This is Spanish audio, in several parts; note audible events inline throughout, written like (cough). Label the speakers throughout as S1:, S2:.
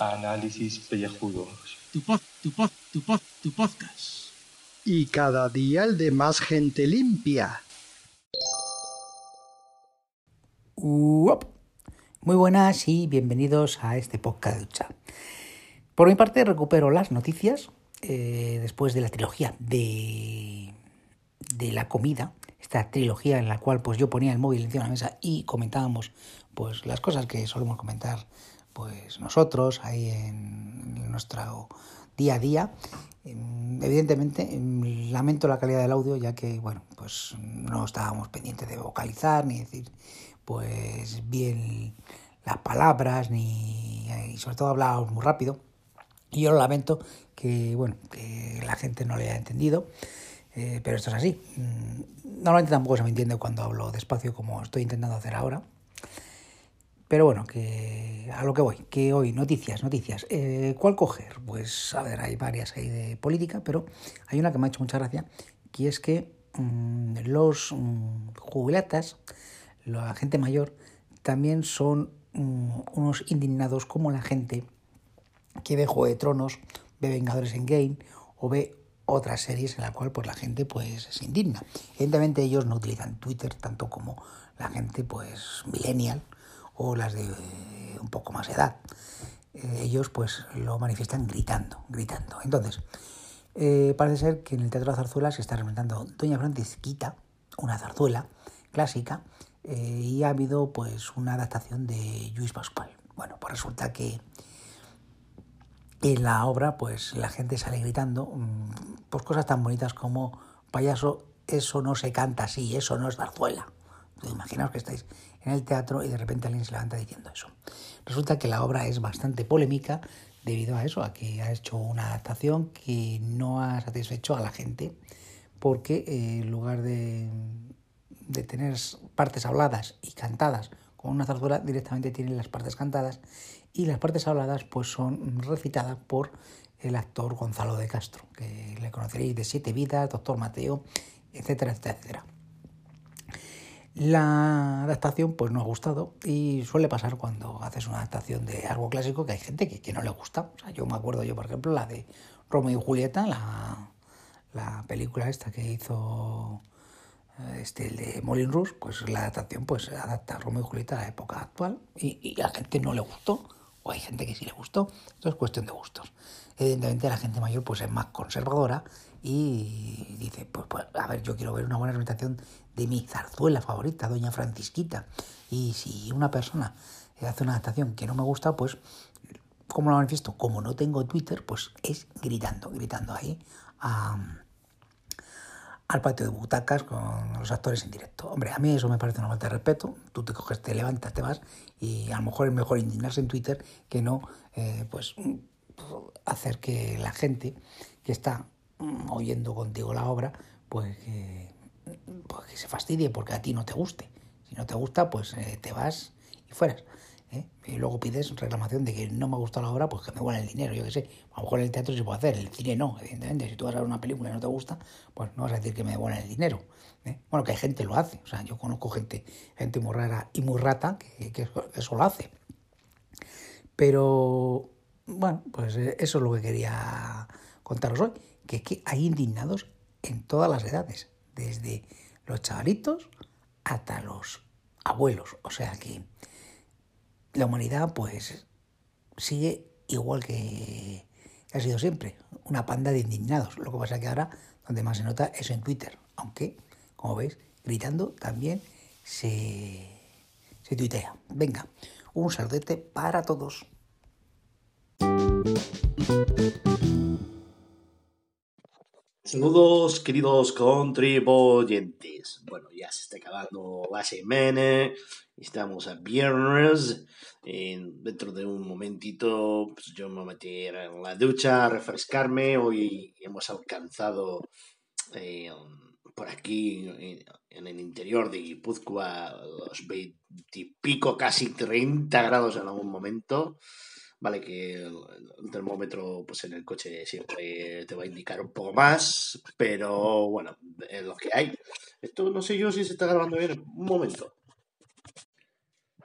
S1: Análisis pellejudos.
S2: Tu pod, tu pod, tu pod, tu podcast.
S3: Y cada día el de más gente limpia.
S4: Uop. Muy buenas y bienvenidos a este podcast de ducha. Por mi parte recupero las noticias eh, después de la trilogía de, de la comida, esta trilogía en la cual pues yo ponía el móvil encima de la mesa y comentábamos pues las cosas que solemos comentar pues nosotros ahí en nuestro día a día. Em, Evidentemente, em, lamento la calidad del audio, ya que, bueno, pues no estábamos pendientes de vocalizar ni decir, pues bien las palabras, ni y sobre todo hablábamos muy rápido. Y yo lo lamento que, bueno, que la gente no le haya entendido, eh, pero esto es así. Mm, Normalmente tampoco se me entiende cuando hablo despacio como estoy intentando hacer ahora. Pero bueno, que a lo que voy, que hoy noticias, noticias. Eh, ¿Cuál coger? Pues a ver, hay varias ahí de política, pero hay una que me ha hecho mucha gracia, que es que mm, los mm, jubilatas, la gente mayor, también son mm, unos indignados como la gente que ve Juego de Tronos, ve Vengadores en Game o ve otras series en la cual pues la gente pues se indigna. Evidentemente ellos no utilizan Twitter tanto como la gente pues millennial o las de eh, un poco más edad. Eh, ellos pues lo manifiestan gritando, gritando. Entonces, eh, parece ser que en el Teatro de la Zarzuela se está representando Doña Francisquita, una zarzuela clásica, y ha habido pues una adaptación de Luis Pascual. Bueno, pues resulta que en la obra pues la gente sale gritando mm, pues cosas tan bonitas como payaso, eso no se canta así, eso no es zarzuela. Imaginaos que estáis en el teatro y de repente alguien se levanta diciendo eso. Resulta que la obra es bastante polémica debido a eso, a que ha hecho una adaptación que no ha satisfecho a la gente porque eh, en lugar de, de tener partes habladas y cantadas con una zarzuela, directamente tienen las partes cantadas y las partes habladas pues son recitadas por el actor Gonzalo de Castro, que le conoceréis de Siete Vidas, Doctor Mateo, etcétera, etcétera. La adaptación pues no ha gustado y suele pasar cuando haces una adaptación de algo clásico que hay gente que, que no le gusta. O sea, yo me acuerdo yo, por ejemplo, la de Romeo y Julieta, la, la película esta que hizo eh, este, el de Moulin Rouge, pues la adaptación pues adapta a Romeo y Julieta a la época actual y, y a gente no le gustó o hay gente que sí le gustó. Esto es cuestión de gustos. Evidentemente la gente mayor pues es más conservadora y dice, pues, pues, a ver, yo quiero ver una buena representación de mi zarzuela favorita, Doña Francisquita. Y si una persona hace una adaptación que no me gusta, pues, ¿cómo lo manifiesto? Como no tengo Twitter, pues es gritando, gritando ahí a, al patio de butacas con los actores en directo. Hombre, a mí eso me parece una falta de respeto. Tú te coges, te levantas, te vas y a lo mejor es mejor indignarse en Twitter que no, eh, pues, hacer que la gente que está mm, oyendo contigo la obra, pues que, pues que se fastidie porque a ti no te guste. Si no te gusta, pues eh, te vas y fueras. ¿Eh? Y luego pides reclamación de que no me ha gustado la obra, pues que me vuelvan el dinero, yo qué sé. A lo mejor el teatro se puede hacer, el cine no, evidentemente. Si tú vas a ver una película y no te gusta, pues no vas a decir que me devuelvan el dinero. ¿eh? Bueno, que hay gente que lo hace. O sea, yo conozco gente, gente muy rara y muy rata que, que eso lo hace. Pero, bueno, pues eh, eso es lo que quería contaros hoy. Que es que hay indignados en todas las edades. Desde los chavalitos hasta los abuelos. O sea que la humanidad pues sigue igual que ha sido siempre, una panda de indignados. Lo que pasa que ahora donde más se nota es en Twitter, aunque, como veis, gritando también se, se tuitea. Venga, un saludete para todos.
S5: Saludos, queridos contribuyentes. Bueno, ya se está acabando la semana. Estamos a viernes. Dentro de un momentito, pues yo me voy a meter en la ducha, a refrescarme. Hoy hemos alcanzado eh, por aquí, en, en el interior de Guipúzcoa, los 20 y pico, casi 30 grados en algún momento. Vale, que el, termómetro pues en el coche siempre te va a indicar un poco más, pero bueno, es lo que hay. Esto no sé yo si se está grabando bien. Un momento.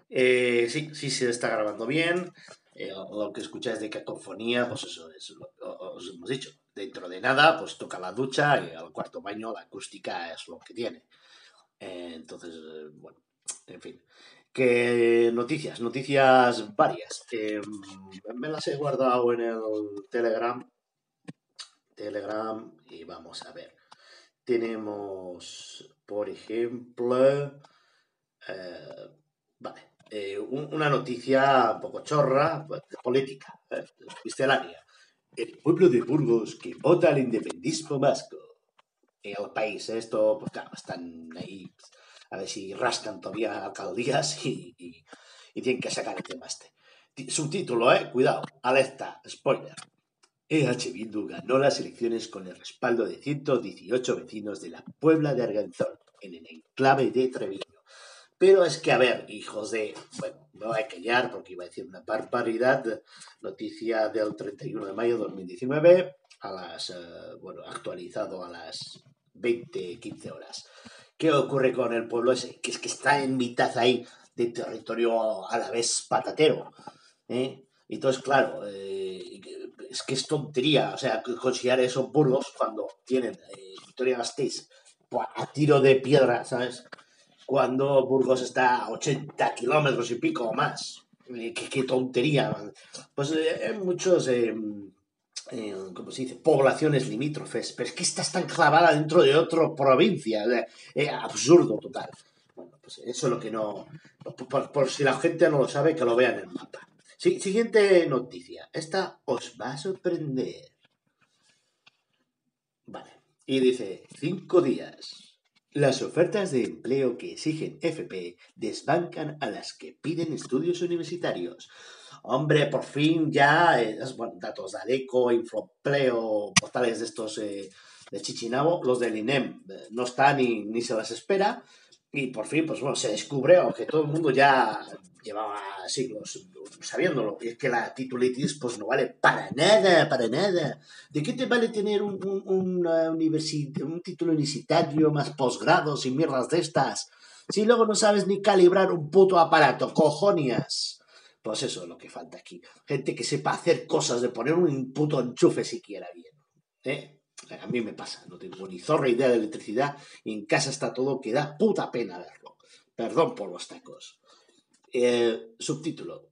S5: Eh, sí, sí se está grabando bien. Eh, lo que escucháis de cacofonía, pues eso es lo que os hemos dicho. Dentro de nada, pues toca la ducha y al cuarto baño la acústica es lo que tiene. Eh, entonces, eh, bueno, en fin. Que noticias, noticias varias. Eh, me las he guardado en el Telegram. Telegram y vamos a ver. Tenemos, por ejemplo, eh, vale, eh, un- una noticia un poco chorra, pues, política, eh, miscelánea. El pueblo de Burgos que vota al independismo vasco. El país, esto, pues claro, están ahí pues, a ver si rascan todavía alcaldías (laughs) y, y- tienen que sacar el tema este. Subtítulo, eh, cuidado, alerta, spoiler. EH Bildu ganó las elecciones con el respaldo de 118 vecinos de la Puebla de Arganzón, en el enclave de Treviño. Pero es que, a ver, hijos de... Bueno, me voy a callar porque iba a decir una barbaridad. Noticia del 31 de mayo de 2019, a las... eh, bueno, actualizado a las 20, 15 horas. ¿Qué ocurre con el pueblo ese? Que es que está en mitad ahí de territorio a la vez patatero. ¿eh? Entonces, claro, eh, es que es tontería, o sea, considerar esos burgos cuando tienen eh, Victoria Gasteiz pues, a tiro de piedra, ¿sabes? Cuando Burgos está a 80 kilómetros y pico o más. Eh, qué, qué tontería. Pues eh, muchos, eh, ¿cómo se dice? Poblaciones limítrofes, pero es que esta está enclavada dentro de otra provincia. eh, absurdo total. Bueno, pues eso es lo que no... Por si la gente no lo sabe, que lo vean en el mapa. Sí, siguiente noticia. Esta os va a sorprender. Vale. Y dice, cinco días. Las ofertas de empleo que exigen FP desbancan a las que piden estudios universitarios. Hombre, por fin ya, eh, bueno, datos de ADECO, Infloempleo, portales de estos eh, de Chichinabo, los del INEM, eh, no están ni, ni se las espera. Y por fin, pues bueno, se descubre, aunque todo el mundo ya llevaba siglos sabiéndolo, y es que la titulitis pues no vale para nada, para nada. ¿De qué te vale tener un, un, una un título universitario más posgrados y mierdas de estas? Si luego no sabes ni calibrar un puto aparato, cojonias. Pues eso es lo que falta aquí. Gente que sepa hacer cosas, de poner un puto enchufe siquiera bien. ¿eh? A mí me pasa, no tengo ni zorra idea de electricidad y en casa está todo que da puta pena verlo. Perdón por los tacos. Eh, subtítulo.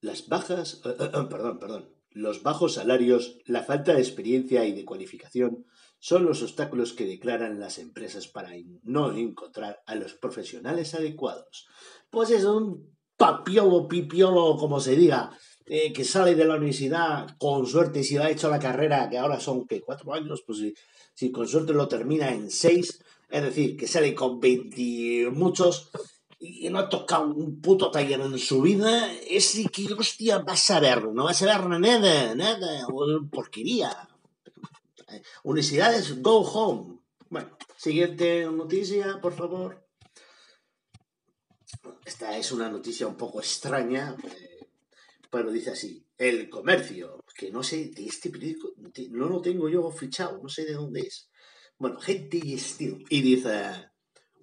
S5: Las bajas, eh, eh, perdón, perdón. Los bajos salarios, la falta de experiencia y de cualificación son los obstáculos que declaran las empresas para no encontrar a los profesionales adecuados. Pues es un papiolo, pipiolo, como se diga, eh, que sale de la universidad con suerte, si ha hecho la carrera, que ahora son ¿qué? cuatro años, pues si, si con suerte lo termina en seis, es decir, que sale con 20 muchos y no ha tocado un puto taller en su vida, ese que hostia va a saber, no va a saber nada, nada, porquería. Eh, Universidades, go home. Bueno, siguiente noticia, por favor. Esta es una noticia un poco extraña, eh, pero dice así, el comercio, que no sé, de este periódico, no lo tengo yo fichado, no sé de dónde es. Bueno, gente y estilo. Y dice,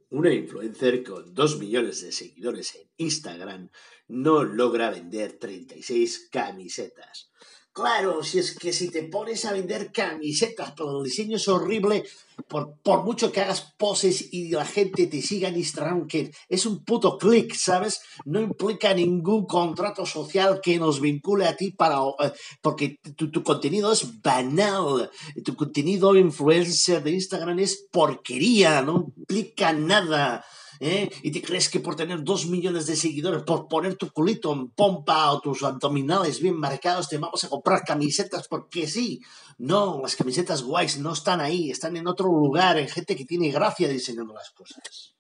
S5: una influencer con 2 millones de seguidores en Instagram no logra vender 36 camisetas. Claro, si es que si te pones a vender camisetas, pero el diseño es horrible, por, por mucho que hagas poses y la gente te siga en Instagram, que es un puto clic, ¿sabes? No implica ningún contrato social que nos vincule a ti para... eh, porque tu, tu contenido es banal, tu contenido influencer de Instagram es porquería, no implica nada. ¿Eh? Y te crees que por tener dos millones de seguidores, por poner tu culito en pompa o tus abdominales bien marcados, te vamos a comprar camisetas porque sí. No, las camisetas guays no están ahí, están en otro lugar, en gente que tiene gracia diseñando las cosas.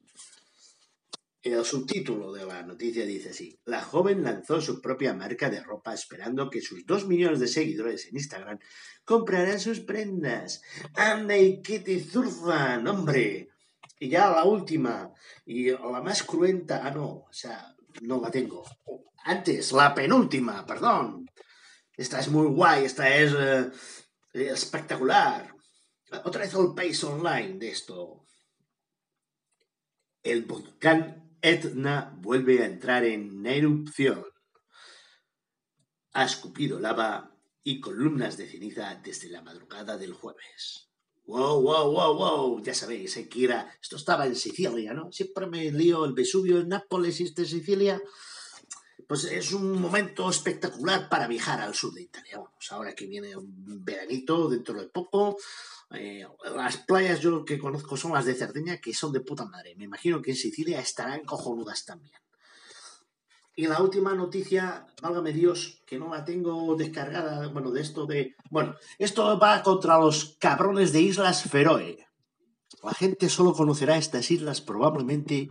S5: El subtítulo de la noticia dice así: La joven lanzó su propia marca de ropa esperando que sus dos millones de seguidores en Instagram compraran sus prendas. ¡Anda y que te zurzan, hombre! Y ya la última, y la más cruenta, ah, no, o sea, no la tengo. Antes, la penúltima, perdón. esta es muy guay, esta es eh, espectacular. Otra vez el país online de esto. El volcán Etna vuelve a entrar en erupción. Ha escupido lava y columnas de ceniza desde la madrugada del jueves. Wow, wow, wow, wow. Ya sabéis, que era... Esto estaba en Sicilia, ¿no? Siempre me lío el Vesubio en Nápoles y este Sicilia. Pues es un momento espectacular para viajar al sur de Italia. Vamos, ahora que viene un veranito dentro de poco. eh, las playas yo que conozco son las de Cerdeña, que son de puta madre. Me imagino que en Sicilia estarán cojonudas también. Y la última noticia, válgame Dios, que no la tengo descargada, bueno, de esto de... Bueno, esto va contra los cabrones de Islas Feroe. La gente solo conocerá estas islas probablemente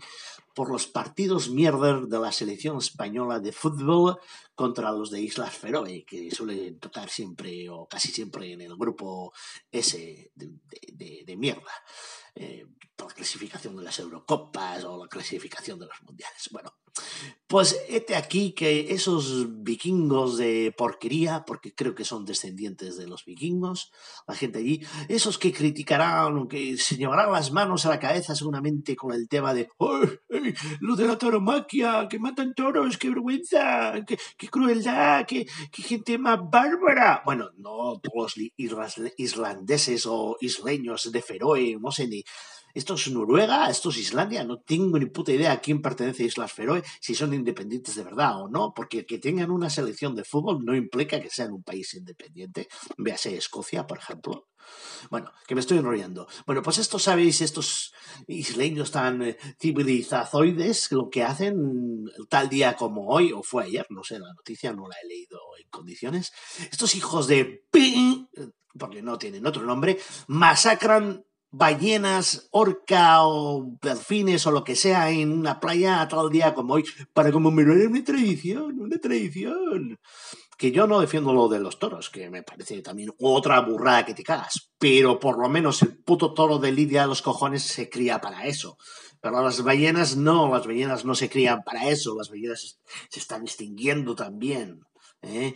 S5: por los partidos mierder de la selección española de fútbol contra los de Islas Feroe, que suelen tocar siempre o casi siempre en el grupo ese de, mierda. Eh, por la clasificación de las Eurocopas o la clasificación de los Mundiales. Bueno, pues este aquí que esos vikingos de porquería, porque creo que son descendientes de los vikingos, la gente allí, esos que criticarán que se llevarán las manos a la cabeza seguramente con el tema de ¡Ay, ay, lo de la tauromaquia, que matan toros, qué vergüenza, qué, qué crueldad, qué, qué gente más bárbara. Bueno, no todos los islandeses o isleños de Feroe, no sé ni. ¿Esto es Noruega? ¿Esto es Islandia? No tengo ni puta idea a quién pertenece Islas Feroe, si son independientes de verdad o no, porque que tengan una selección de fútbol no implica que sean un país independiente. Véase Escocia, por ejemplo. Bueno, que me estoy enrollando. Bueno, pues esto sabéis, estos isleños tan eh, civilizazoides, lo que hacen tal día como hoy, o fue ayer, no sé, la noticia no la he leído en condiciones. Estos hijos de pi, porque no tienen otro nombre, masacran ballenas, orca o delfines o lo que sea en una playa a tal día como hoy, para conmemorar una tradición, una tradición que yo no defiendo lo de los toros, que me parece también otra burrada que te cagas, pero por lo menos el puto toro de Lidia de los cojones se cría para eso. Pero las ballenas no, las ballenas no se crían para eso, las ballenas se están extinguiendo también. ¿Eh?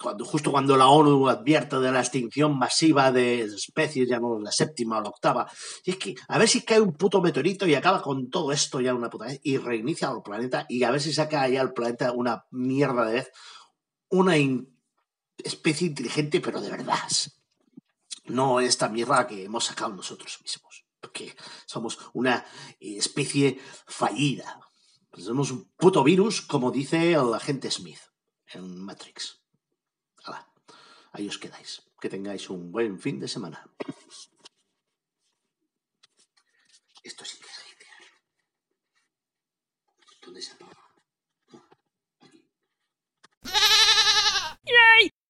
S5: Cuando, justo cuando la ONU advierte de la extinción masiva de especies, ya no la séptima o la octava, y es que a ver si cae un puto meteorito y acaba con todo esto ya una puta vez y reinicia el planeta y a ver si saca ya el planeta una mierda de vez una especie inteligente, pero de verdad. No esta mierda que hemos sacado nosotros mismos. Porque somos una especie fallida. Pues somos un puto virus, como dice el agente Smith en Matrix. Hala, ahí os quedáis. Que tengáis un buen fin de semana. Esto sí que es genial. ¿Dónde se apaga?